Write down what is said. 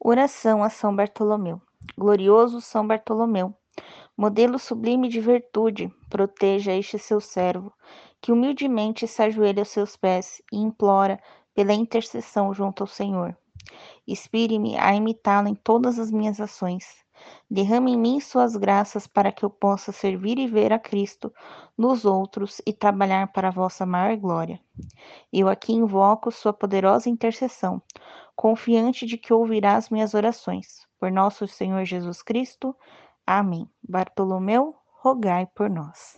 Oração a São Bartolomeu. Glorioso São Bartolomeu, modelo sublime de virtude, proteja este seu servo, que humildemente se ajoelha aos seus pés e implora pela intercessão junto ao Senhor. Inspire-me a imitá-lo em todas as minhas ações. Derrame em mim suas graças para que eu possa servir e ver a Cristo nos outros e trabalhar para a vossa maior glória. Eu aqui invoco sua poderosa intercessão, confiante de que ouvirá as minhas orações. Por nosso Senhor Jesus Cristo. Amém. Bartolomeu, rogai por nós.